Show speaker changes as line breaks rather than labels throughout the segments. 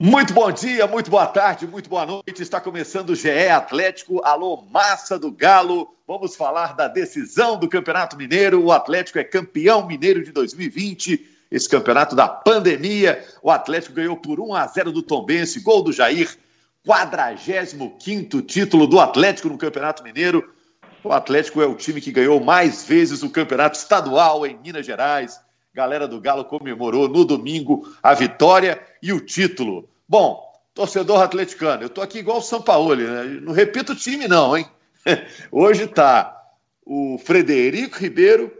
Muito bom dia, muito boa tarde, muito boa noite. Está começando o GE Atlético. Alô, massa do Galo. Vamos falar da decisão do Campeonato Mineiro. O Atlético é campeão mineiro de 2020. Esse campeonato da pandemia. O Atlético ganhou por 1 a 0 do Tombense, gol do Jair. 45 título do Atlético no Campeonato Mineiro. O Atlético é o time que ganhou mais vezes o campeonato estadual em Minas Gerais galera do Galo comemorou no domingo a vitória e o título. Bom, torcedor atleticano, eu tô aqui igual o São Paulo, né? Não repito o time, não, hein? Hoje tá o Frederico Ribeiro,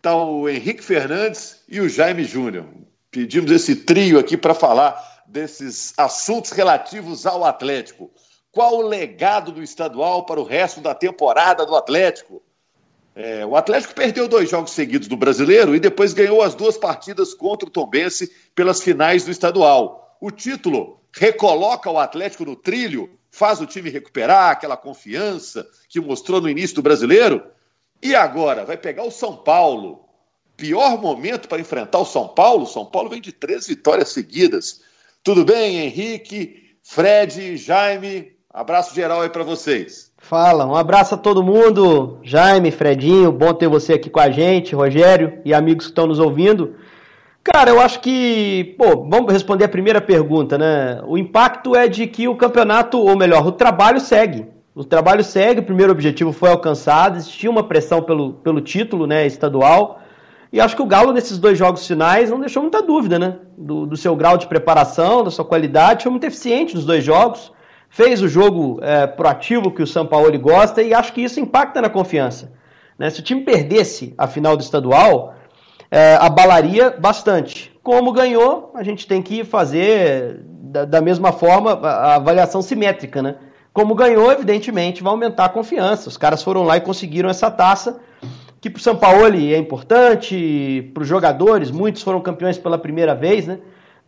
tá o Henrique Fernandes e o Jaime Júnior. Pedimos esse trio aqui para falar desses assuntos relativos ao Atlético. Qual o legado do estadual para o resto da temporada do Atlético? É, o Atlético perdeu dois jogos seguidos do brasileiro e depois ganhou as duas partidas contra o Tombense pelas finais do estadual. O título recoloca o Atlético no trilho, faz o time recuperar aquela confiança que mostrou no início do brasileiro. E agora vai pegar o São Paulo. Pior momento para enfrentar o São Paulo. São Paulo vem de três vitórias seguidas. Tudo bem, Henrique, Fred, Jaime? Abraço geral aí para vocês.
Fala, um abraço a todo mundo, Jaime, Fredinho, bom ter você aqui com a gente, Rogério e amigos que estão nos ouvindo. Cara, eu acho que, pô, vamos responder a primeira pergunta, né? O impacto é de que o campeonato, ou melhor, o trabalho segue. O trabalho segue, o primeiro objetivo foi alcançado, existia uma pressão pelo, pelo título, né, estadual. E acho que o Galo, nesses dois jogos finais, não deixou muita dúvida, né? Do, do seu grau de preparação, da sua qualidade, foi muito eficiente nos dois jogos fez o jogo é, proativo que o São Paulo gosta e acho que isso impacta na confiança. Né? Se o time perdesse a final do estadual, é, abalaria bastante. Como ganhou, a gente tem que fazer da, da mesma forma a, a avaliação simétrica. Né? Como ganhou, evidentemente, vai aumentar a confiança. Os caras foram lá e conseguiram essa taça, que para o São Paulo é importante, para os jogadores, muitos foram campeões pela primeira vez, né?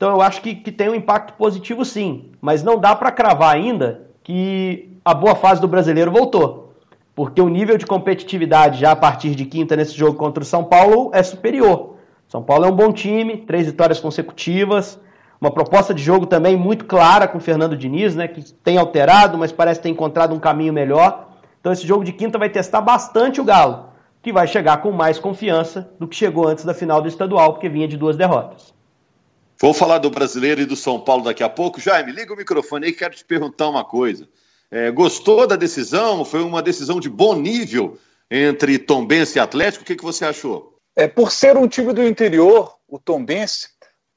Então eu acho que, que tem um impacto positivo sim, mas não dá para cravar ainda que a boa fase do brasileiro voltou. Porque o nível de competitividade já a partir de quinta nesse jogo contra o São Paulo é superior. São Paulo é um bom time, três vitórias consecutivas, uma proposta de jogo também muito clara com o Fernando Diniz, né, que tem alterado, mas parece ter encontrado um caminho melhor. Então esse jogo de quinta vai testar bastante o Galo, que vai chegar com mais confiança do que chegou antes da final do estadual, porque vinha de duas derrotas.
Vou falar do brasileiro e do São Paulo daqui a pouco. Jaime, liga o microfone aí, quero te perguntar uma coisa. É, gostou da decisão? Foi uma decisão de bom nível entre Tombense e Atlético? O que, que você achou?
É, por ser um time do interior, o Tombense,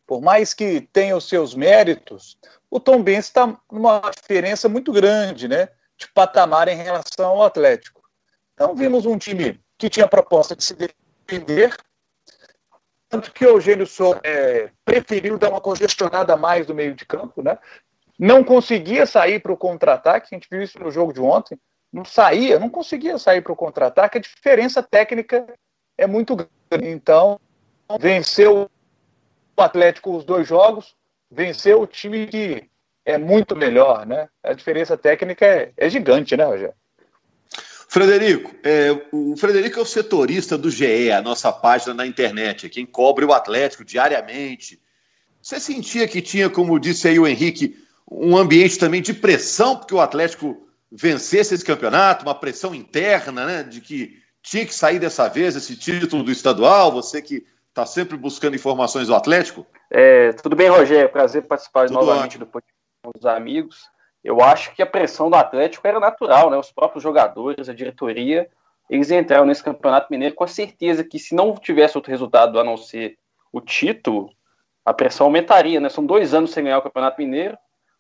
por mais que tenha os seus méritos, o Tombense está numa diferença muito grande, né? De patamar em relação ao Atlético. Então vimos um time que tinha proposta de se defender, tanto que o Eugênio Souza é, preferiu dar uma congestionada mais do meio de campo, né? Não conseguia sair para o contra-ataque, a gente viu isso no jogo de ontem. Não saía, não conseguia sair para o contra-ataque. A diferença técnica é muito grande. Então, venceu o Atlético os dois jogos, venceu o time que é muito melhor, né? A diferença técnica é, é gigante, né, Rogério?
Frederico, é, o Frederico é o setorista do GE, a nossa página na internet, é quem cobre o Atlético diariamente. Você sentia que tinha, como disse aí o Henrique, um ambiente também de pressão, porque o Atlético vencesse esse campeonato, uma pressão interna, né, de que tinha que sair dessa vez esse título do estadual, você que está sempre buscando informações do Atlético?
É, tudo bem, Rogério, prazer participar tudo novamente ótimo. do podcast com os amigos eu acho que a pressão do Atlético era natural, né? Os próprios jogadores, a diretoria, eles entraram nesse Campeonato Mineiro com a certeza que se não tivesse outro resultado a não ser o título, a pressão aumentaria, né? São dois anos sem ganhar o Campeonato Mineiro.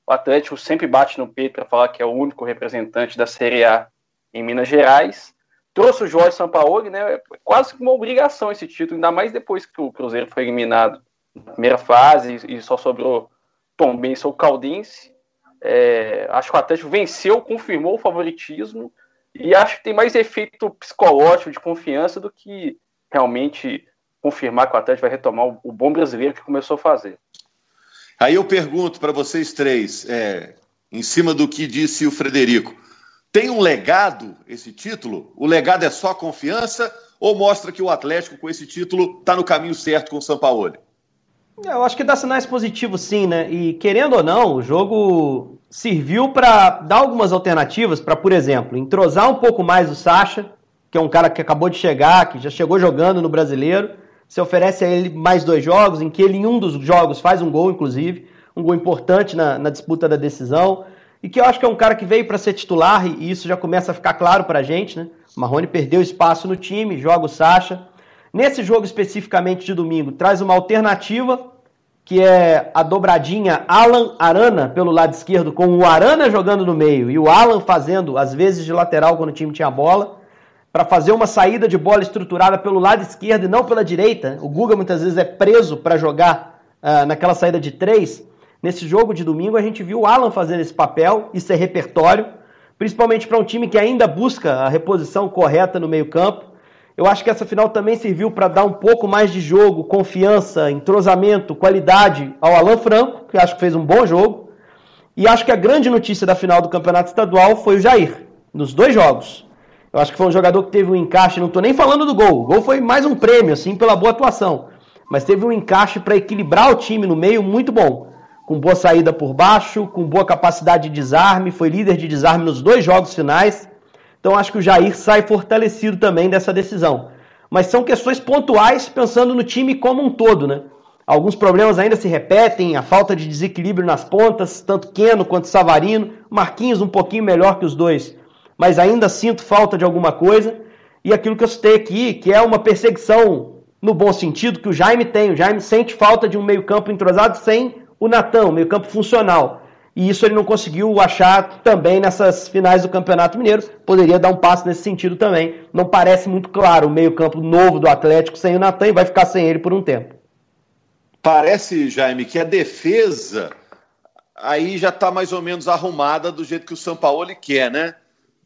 O Atlético sempre bate no peito para falar que é o único representante da Série A em Minas Gerais. Trouxe o Jorge Sampaoli, né? É quase que uma obrigação esse título, ainda mais depois que o Cruzeiro foi eliminado na primeira fase e só sobrou Tom Benção ou Caldense. É, acho que o Atlético venceu, confirmou o favoritismo e acho que tem mais efeito psicológico de confiança do que realmente confirmar que o Atlético vai retomar o, bom brasileiro que começou a fazer.
Aí eu pergunto para vocês três, é, em cima do que disse o Frederico, tem um legado esse título? O legado é só confiança ou mostra que o Atlético com esse título está no caminho certo com o São Paulo?
Eu acho que dá sinais positivos sim, né? E querendo ou não, o jogo serviu para dar algumas alternativas para, por exemplo, entrosar um pouco mais o Sacha, que é um cara que acabou de chegar, que já chegou jogando no Brasileiro. Você oferece a ele mais dois jogos, em que ele em um dos jogos faz um gol, inclusive, um gol importante na, na disputa da decisão, e que eu acho que é um cara que veio para ser titular, e isso já começa a ficar claro para a gente, né? Marrone perdeu espaço no time, joga o Sacha. Nesse jogo especificamente de domingo, traz uma alternativa, que é a dobradinha Alan Arana pelo lado esquerdo, com o Arana jogando no meio e o Alan fazendo, às vezes, de lateral quando o time tinha bola, para fazer uma saída de bola estruturada pelo lado esquerdo e não pela direita. O Guga muitas vezes é preso para jogar uh, naquela saída de três. Nesse jogo de domingo, a gente viu o Alan fazendo esse papel, isso é repertório principalmente para um time que ainda busca a reposição correta no meio-campo. Eu acho que essa final também serviu para dar um pouco mais de jogo, confiança, entrosamento, qualidade ao Alan Franco, que acho que fez um bom jogo. E acho que a grande notícia da final do Campeonato Estadual foi o Jair, nos dois jogos. Eu acho que foi um jogador que teve um encaixe, não estou nem falando do gol. O gol foi mais um prêmio, assim, pela boa atuação. Mas teve um encaixe para equilibrar o time no meio muito bom com boa saída por baixo, com boa capacidade de desarme, foi líder de desarme nos dois jogos finais. Então acho que o Jair sai fortalecido também dessa decisão. Mas são questões pontuais pensando no time como um todo, né? Alguns problemas ainda se repetem, a falta de desequilíbrio nas pontas, tanto Keno quanto Savarino, Marquinhos um pouquinho melhor que os dois, mas ainda sinto falta de alguma coisa. E aquilo que eu citei aqui, que é uma perseguição no bom sentido que o Jaime tem. O Jaime sente falta de um meio-campo entrosado sem o Natão, meio campo funcional. E isso ele não conseguiu achar também nessas finais do Campeonato Mineiro. Poderia dar um passo nesse sentido também. Não parece muito claro o meio-campo novo do Atlético sem o Natan e vai ficar sem ele por um tempo.
Parece, Jaime, que a defesa aí já está mais ou menos arrumada do jeito que o São Paulo quer, né?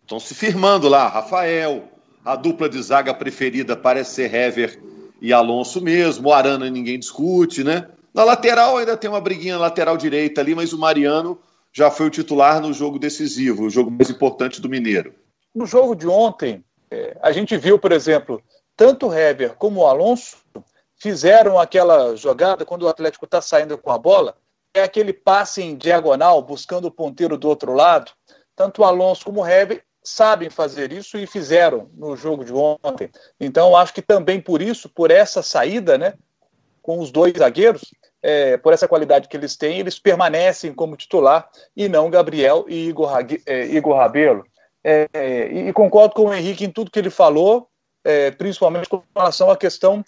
Estão se firmando lá. Rafael, a dupla de zaga preferida parece ser Hever e Alonso mesmo. O Arana ninguém discute, né? Na lateral ainda tem uma briguinha lateral direita ali, mas o Mariano já foi o titular no jogo decisivo, o jogo mais importante do Mineiro.
No jogo de ontem, é, a gente viu, por exemplo, tanto o Heber como o Alonso fizeram aquela jogada quando o Atlético está saindo com a bola, é aquele passe em diagonal, buscando o ponteiro do outro lado. Tanto o Alonso como o Heber sabem fazer isso e fizeram no jogo de ontem. Então, acho que também por isso, por essa saída, né, com os dois zagueiros, é, por essa qualidade que eles têm, eles permanecem como titular e não Gabriel e Igor, é, Igor Rabelo. É, e, concordo com o Henrique em tudo que ele falou, é, principalmente com relação à questão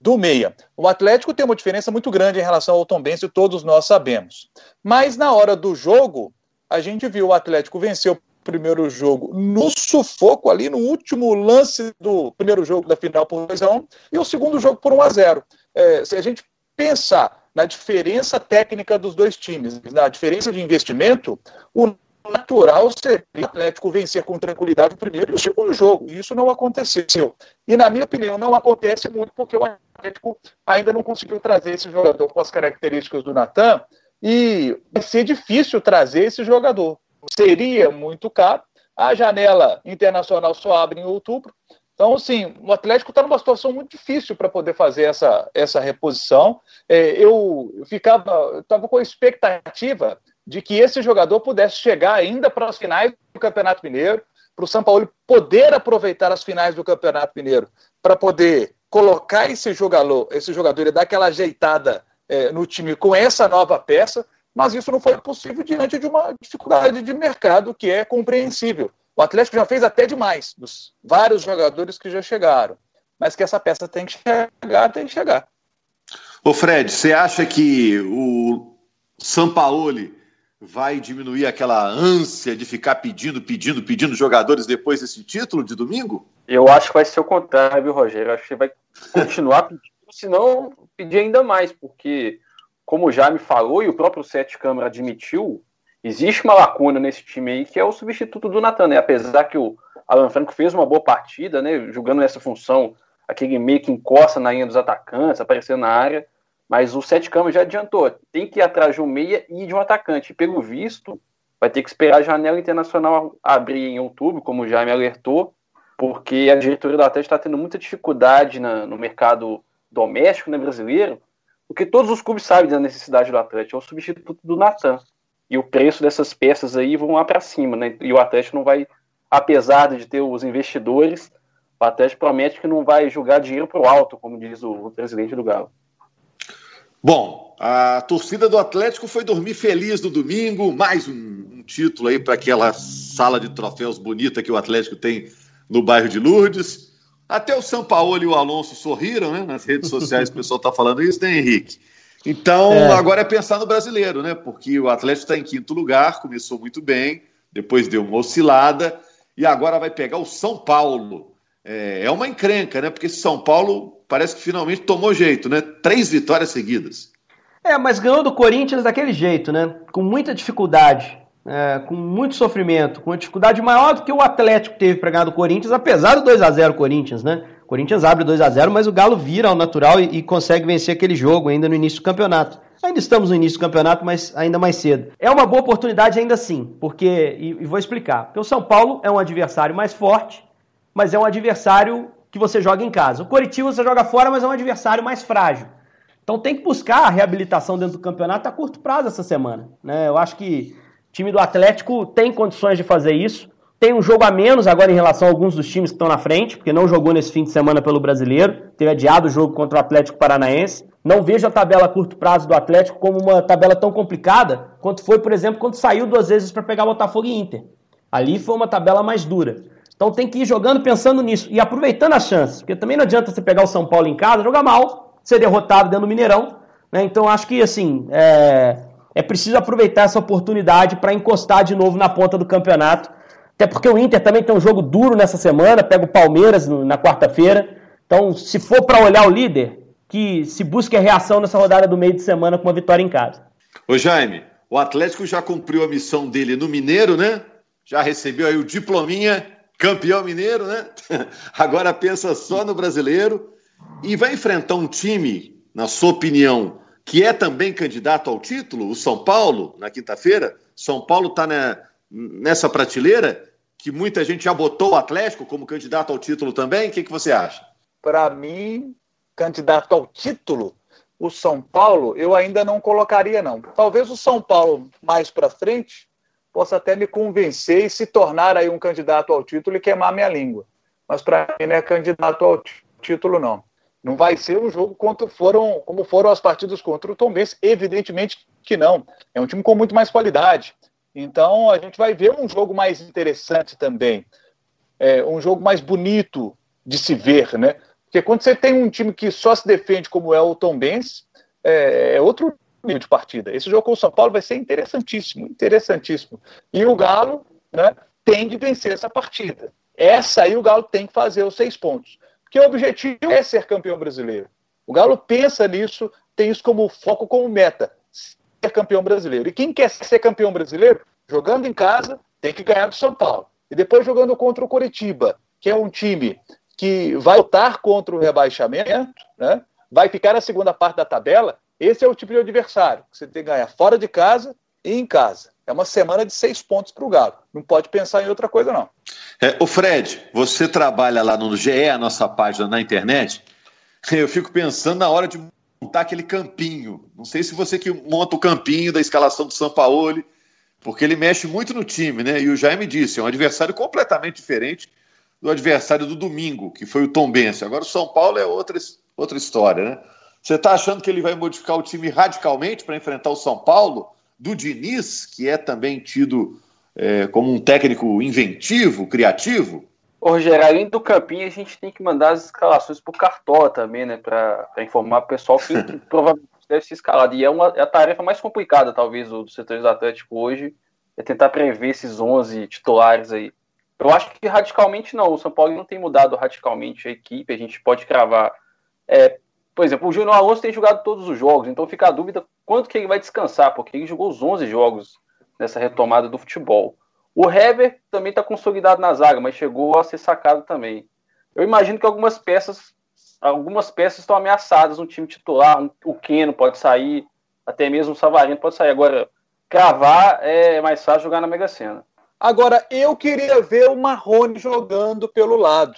do meia. O Atlético tem uma diferença muito grande em relação ao Tom Benz, todos nós sabemos. Mas na hora do jogo, a gente viu o Atlético vencer o primeiro jogo no sufoco ali, no último lance do primeiro jogo da final por 2 a 1 e o segundo jogo por 1 a 0 é, se a gente pensar na diferença técnica dos dois times, na diferença de investimento, o natural seria o Atlético vencer com tranquilidade o primeiro e o segundo jogo. E isso não aconteceu. E, na minha opinião, não acontece muito porque o Atlético ainda não conseguiu trazer esse jogador com as características do Natan e vai ser difícil trazer esse jogador. Seria muito caro. A janela internacional só abre em outubro. Então, assim, o Atlético está numa situação muito difícil para poder fazer essa, essa reposição. É, eu ficava, estava com a expectativa de que esse jogador pudesse chegar ainda para as finais do Campeonato Mineiro, para o São Paulo poder aproveitar as finais do Campeonato Mineiro, para poder colocar esse jogador, esse jogador e dar aquela ajeitada é, no time com essa nova peça, mas isso não foi possível diante de uma dificuldade de mercado que é compreensível. O Atlético já fez até demais, dos vários jogadores que já chegaram. Mas que essa peça tem que chegar, tem que chegar.
Ô Fred, você acha que o Sampaoli vai diminuir aquela ânsia de ficar pedindo, pedindo, pedindo jogadores depois desse título de domingo?
Eu acho que vai ser o contrário, viu, Rogério? Eu acho que vai continuar pedindo, senão pedir ainda mais, porque, como já me falou e o próprio Sete Câmara admitiu, existe uma lacuna nesse time aí que é o substituto do Natan, né? Apesar que o Alan Franco fez uma boa partida, né? Jogando nessa função, aquele meio que encosta na linha dos atacantes, aparecendo na área. Mas o Sete Campos já adiantou. Tem que ir atrás de um meia e de um atacante. pelo visto, vai ter que esperar a janela internacional abrir em outubro, como já me alertou, porque a diretoria do Atlético está tendo muita dificuldade na, no mercado doméstico né, brasileiro Porque todos os clubes sabem da necessidade do Atlético, é o substituto do Natan. E o preço dessas peças aí vão lá para cima, né? E o Atlético não vai, apesar de ter os investidores, o Atlético promete que não vai jogar dinheiro para o alto, como diz o, o presidente do Galo.
Bom, a torcida do Atlético foi dormir feliz no domingo, mais um, um título aí para aquela sala de troféus bonita que o Atlético tem no bairro de Lourdes. Até o São Paulo e o Alonso sorriram, né? Nas redes sociais o pessoal está falando isso, né, Henrique? Então, é. agora é pensar no brasileiro, né? Porque o Atlético está em quinto lugar, começou muito bem, depois deu uma oscilada, e agora vai pegar o São Paulo. É, é uma encrenca, né? Porque São Paulo parece que finalmente tomou jeito, né? Três vitórias seguidas.
É, mas ganhou do Corinthians daquele jeito, né? Com muita dificuldade é, com muito sofrimento, com uma dificuldade maior do que o Atlético teve para ganhar do Corinthians, apesar do 2 a 0 Corinthians, né? O Corinthians abre 2 a 0 mas o Galo vira ao natural e, e, consegue vencer aquele jogo ainda no início do campeonato. Ainda estamos no início do campeonato, mas ainda mais cedo. É uma boa oportunidade ainda assim, porque, e, e vou explicar, porque o São Paulo é um adversário mais forte, mas é um adversário que você joga em casa. O Coritiba você joga fora, mas é um adversário mais frágil. Então tem que buscar a reabilitação dentro do campeonato a curto prazo essa semana. Né? Eu acho que time do Atlético tem condições de fazer isso. Tem um jogo a menos agora em relação a alguns dos times que estão na frente, porque não jogou nesse fim de semana pelo brasileiro. Teve adiado o jogo contra o Atlético Paranaense. Não vejo a tabela a curto prazo do Atlético como uma tabela tão complicada quanto foi, por exemplo, quando saiu duas vezes para pegar Botafogo e Inter. Ali foi uma tabela mais dura. Então tem que ir jogando pensando nisso e aproveitando as chances, porque também não adianta você pegar o São Paulo em casa, jogar mal, ser derrotado dentro do Mineirão. Né? Então acho que assim é é preciso aproveitar essa oportunidade para encostar de novo na ponta do campeonato. Até porque o Inter também tem um jogo duro nessa semana, pega o Palmeiras na quarta-feira. Então, se for para olhar o líder, que se busque a reação nessa rodada do meio de semana com uma vitória em casa.
Ô Jaime, o Atlético já cumpriu a missão dele no Mineiro, né? Já recebeu aí o diplominha, campeão mineiro, né? Agora pensa só no brasileiro e vai enfrentar um time, na sua opinião, que é também candidato ao título, o São Paulo, na quinta-feira. São Paulo está nessa prateleira que muita gente já botou o Atlético como candidato ao título também. O que, que você acha?
Para mim, candidato ao título, o São Paulo eu ainda não colocaria, não. Talvez o São Paulo mais para frente possa até me convencer e se tornar aí um candidato ao título e queimar minha língua. Mas para mim não é candidato ao título, não. Não vai ser um jogo contra foram, como foram as partidas contra o Tom Benz, evidentemente que não. É um time com muito mais qualidade. Então a gente vai ver um jogo mais interessante também. É, um jogo mais bonito de se ver, né? Porque quando você tem um time que só se defende como é o Tom Benz, é, é outro nível de partida. Esse jogo com o São Paulo vai ser interessantíssimo, interessantíssimo. E o Galo né, tem de vencer essa partida. Essa aí o Galo tem que fazer os seis pontos. Porque o objetivo é ser campeão brasileiro. O Galo pensa nisso, tem isso como foco, como meta, ser campeão brasileiro. E quem quer ser campeão brasileiro, jogando em casa, tem que ganhar do São Paulo. E depois jogando contra o Coritiba, que é um time que vai lutar contra o rebaixamento, né? vai ficar na segunda parte da tabela. Esse é o tipo de adversário que você tem que ganhar fora de casa e em casa. É uma semana de seis pontos para o Galo. Não pode pensar em outra coisa, não.
É, o Fred, você trabalha lá no GE, a nossa página na internet. Eu fico pensando na hora de montar aquele campinho. Não sei se você que monta o campinho da escalação do São Paulo, porque ele mexe muito no time, né? E o Jaime disse, é um adversário completamente diferente do adversário do domingo, que foi o Tom Bense. Agora o São Paulo é outra, outra história, né? Você está achando que ele vai modificar o time radicalmente para enfrentar o São Paulo? do Diniz, que é também tido é, como um técnico inventivo, criativo?
Ô, Rogério, além do Campinho, a gente tem que mandar as escalações para o Cartola também, né? Para informar o pessoal que provavelmente deve ser escalado. E é, uma, é a tarefa mais complicada, talvez, do, do setor do Atlético hoje, é tentar prever esses 11 titulares aí. Eu acho que radicalmente não. O São Paulo não tem mudado radicalmente a equipe. A gente pode cravar é, por exemplo, o Júnior Alonso tem jogado todos os jogos, então fica a dúvida quanto que ele vai descansar, porque ele jogou os 11 jogos nessa retomada do futebol. O Hever também está consolidado na zaga, mas chegou a ser sacado também. Eu imagino que algumas peças, algumas peças estão ameaçadas no time titular. O Keno pode sair, até mesmo o Savarino pode sair. Agora, cravar é mais fácil jogar na Mega Sena.
Agora, eu queria ver o Marrone jogando pelo lado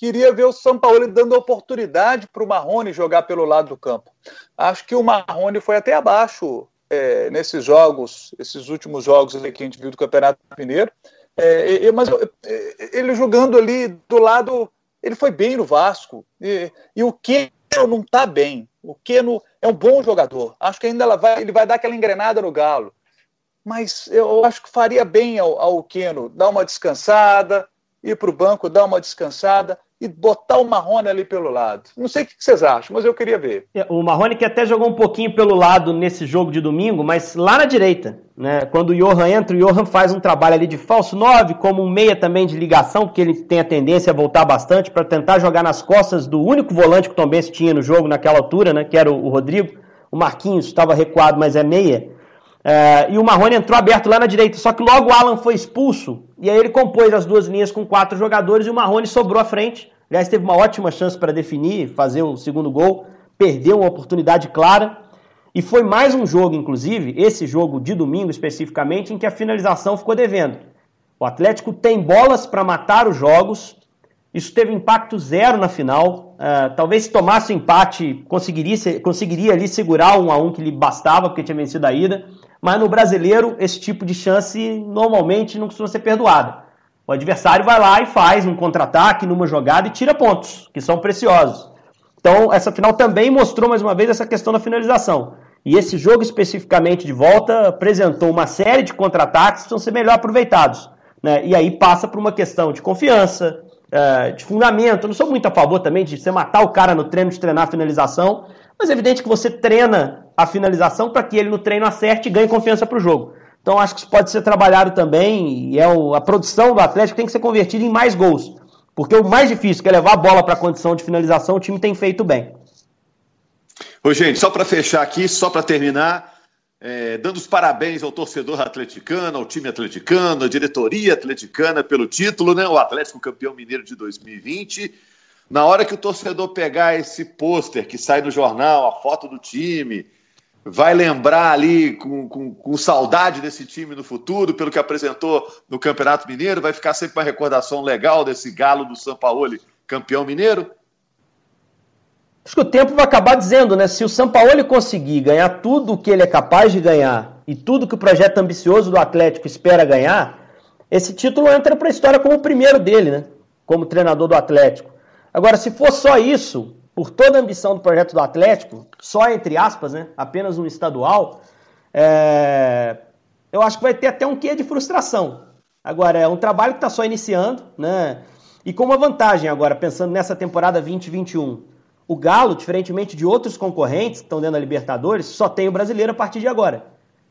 queria ver o São Paulo dando oportunidade para o Marrone jogar pelo lado do campo. Acho que o Marrone foi até abaixo é, nesses jogos, esses últimos jogos que a gente viu do Campeonato Mineiro. É, mas ele jogando ali do lado, ele foi bem no Vasco. E, e o Keno não está bem. O Keno é um bom jogador. Acho que ainda vai, ele vai dar aquela engrenada no Galo. Mas eu acho que faria bem ao, ao Keno dar uma descansada, ir para o banco, dar uma descansada e botar o Marrone ali pelo lado. Não sei o que vocês acham, mas eu queria ver.
É, o Marrone que até jogou um pouquinho pelo lado nesse jogo de domingo, mas lá na direita. Né? Quando o Johan entra, o Johan faz um trabalho ali de falso 9, como um meia também de ligação, porque ele tem a tendência a voltar bastante para tentar jogar nas costas do único volante que o Tom Benz tinha no jogo naquela altura, né? que era o Rodrigo. O Marquinhos estava recuado, mas é meia. É, e o Marrone entrou aberto lá na direita, só que logo o Alan foi expulso, e aí ele compôs as duas linhas com quatro jogadores e o Marrone sobrou à frente. Aliás, teve uma ótima chance para definir, fazer o segundo gol, perdeu uma oportunidade clara. E foi mais um jogo, inclusive, esse jogo de domingo especificamente, em que a finalização ficou devendo. O Atlético tem bolas para matar os jogos, isso teve impacto zero na final. Uh, talvez se tomasse o empate, conseguiria, conseguiria ali segurar um a um que lhe bastava, porque tinha vencido a ida. Mas no brasileiro, esse tipo de chance normalmente não costuma ser perdoada. O adversário vai lá e faz um contra-ataque numa jogada e tira pontos, que são preciosos. Então, essa final também mostrou mais uma vez essa questão da finalização. E esse jogo especificamente de volta apresentou uma série de contra-ataques que vão ser melhor aproveitados. Né? E aí passa por uma questão de confiança, é, de fundamento. Eu não sou muito a favor também de você matar o cara no treino de treinar a finalização, mas é evidente que você treina a finalização para que ele no treino acerte e ganhe confiança para o jogo. Então acho que isso pode ser trabalhado também e é o, a produção do Atlético tem que ser convertida em mais gols. Porque o mais difícil, que é levar a bola para a condição de finalização, o time tem feito bem.
Ô, gente, só para fechar aqui, só para terminar, é, dando os parabéns ao torcedor atleticano, ao time atleticano, à diretoria atleticana pelo título, né? O Atlético campeão mineiro de 2020. Na hora que o torcedor pegar esse pôster que sai no jornal, a foto do time, vai lembrar ali com, com, com, saudade desse time no futuro, pelo que apresentou no Campeonato Mineiro, vai ficar sempre uma recordação legal desse galo do São Paulo, campeão mineiro?
Acho que o tempo vai acabar dizendo, né? Se o São Paulo conseguir ganhar tudo o que ele é capaz de ganhar e tudo que o projeto ambicioso do Atlético espera ganhar, esse título entra para a história como o primeiro dele, né? Como treinador do Atlético. Agora, se for só isso, por toda a ambição do projeto do Atlético, só entre aspas, né, apenas um estadual, é... eu acho que vai ter até um quê de frustração. Agora, é um trabalho que está só iniciando, né? E com uma vantagem agora, pensando nessa temporada 2021. O Galo, diferentemente de outros concorrentes que estão dentro da Libertadores, só tem o brasileiro a partir de agora.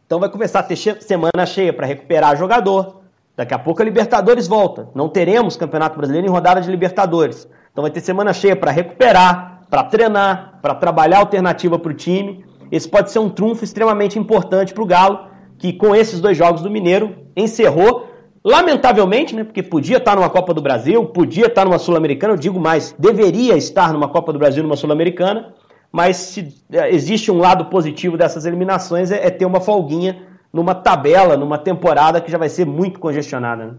Então vai começar a ter semana cheia para recuperar jogador. Daqui a pouco a Libertadores volta. Não teremos Campeonato Brasileiro em rodada de Libertadores. Então vai ter semana cheia para recuperar, para treinar, para trabalhar alternativa para o time. Esse pode ser um trunfo extremamente importante para o Galo, que com esses dois jogos do Mineiro encerrou, lamentavelmente, né, porque podia estar numa Copa do Brasil, podia estar numa Sul-Americana, eu digo mais, deveria estar numa Copa do Brasil, numa Sul-Americana, mas se é, existe um lado positivo dessas eliminações é, é, ter uma folguinha numa tabela, numa temporada que já vai ser muito congestionada. Né?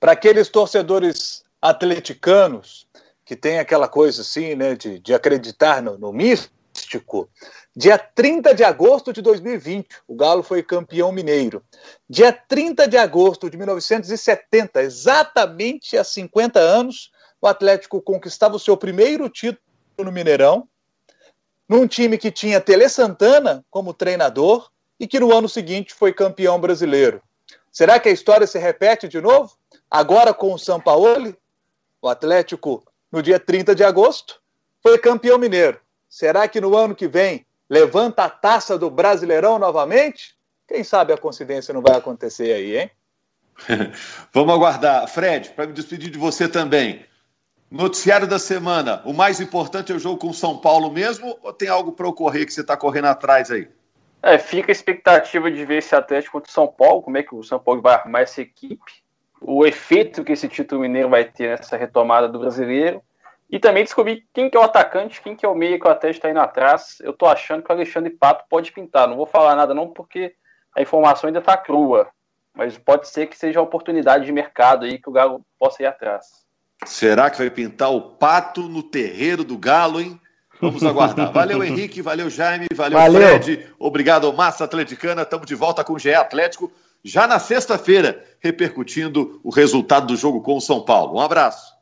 Para aqueles torcedores atleticanos que tem aquela coisa assim, né, de, de acreditar no, no místico. Dia 30 de agosto de 2020, o Galo foi campeão mineiro. Dia 30 de agosto de 1970, exatamente há 50 anos, o Atlético conquistava o seu primeiro título no Mineirão, num time que tinha Tele Santana como treinador e que no ano seguinte foi campeão brasileiro. Será que a história se repete de novo? Agora com o São Paulo? O Atlético no dia 30 de agosto, foi campeão mineiro. Será que no ano que vem levanta a taça do Brasileirão novamente? Quem sabe a coincidência não vai acontecer aí, hein?
Vamos aguardar. Fred, para me despedir de você também. Noticiário da semana. O mais importante é o jogo com o São Paulo mesmo ou tem algo para ocorrer que você está correndo atrás aí?
É, fica a expectativa de ver esse Atlético contra o São Paulo, como é que o São Paulo vai arrumar essa equipe o efeito que esse título mineiro vai ter nessa retomada do brasileiro. E também descobri quem que é o atacante, quem que é o meia que o Atlético está indo atrás. Eu estou achando que o Alexandre Pato pode pintar. Não vou falar nada não, porque a informação ainda está crua. Mas pode ser que seja uma oportunidade de mercado aí que o Galo possa ir atrás.
Será que vai pintar o Pato no terreiro do Galo, hein? Vamos aguardar. Valeu, Henrique. Valeu, Jaime. Valeu, valeu. Fred. Obrigado, Massa Atleticana. Estamos de volta com o GE Atlético já na sexta-feira, repercutindo o resultado do jogo com o São Paulo. Um abraço.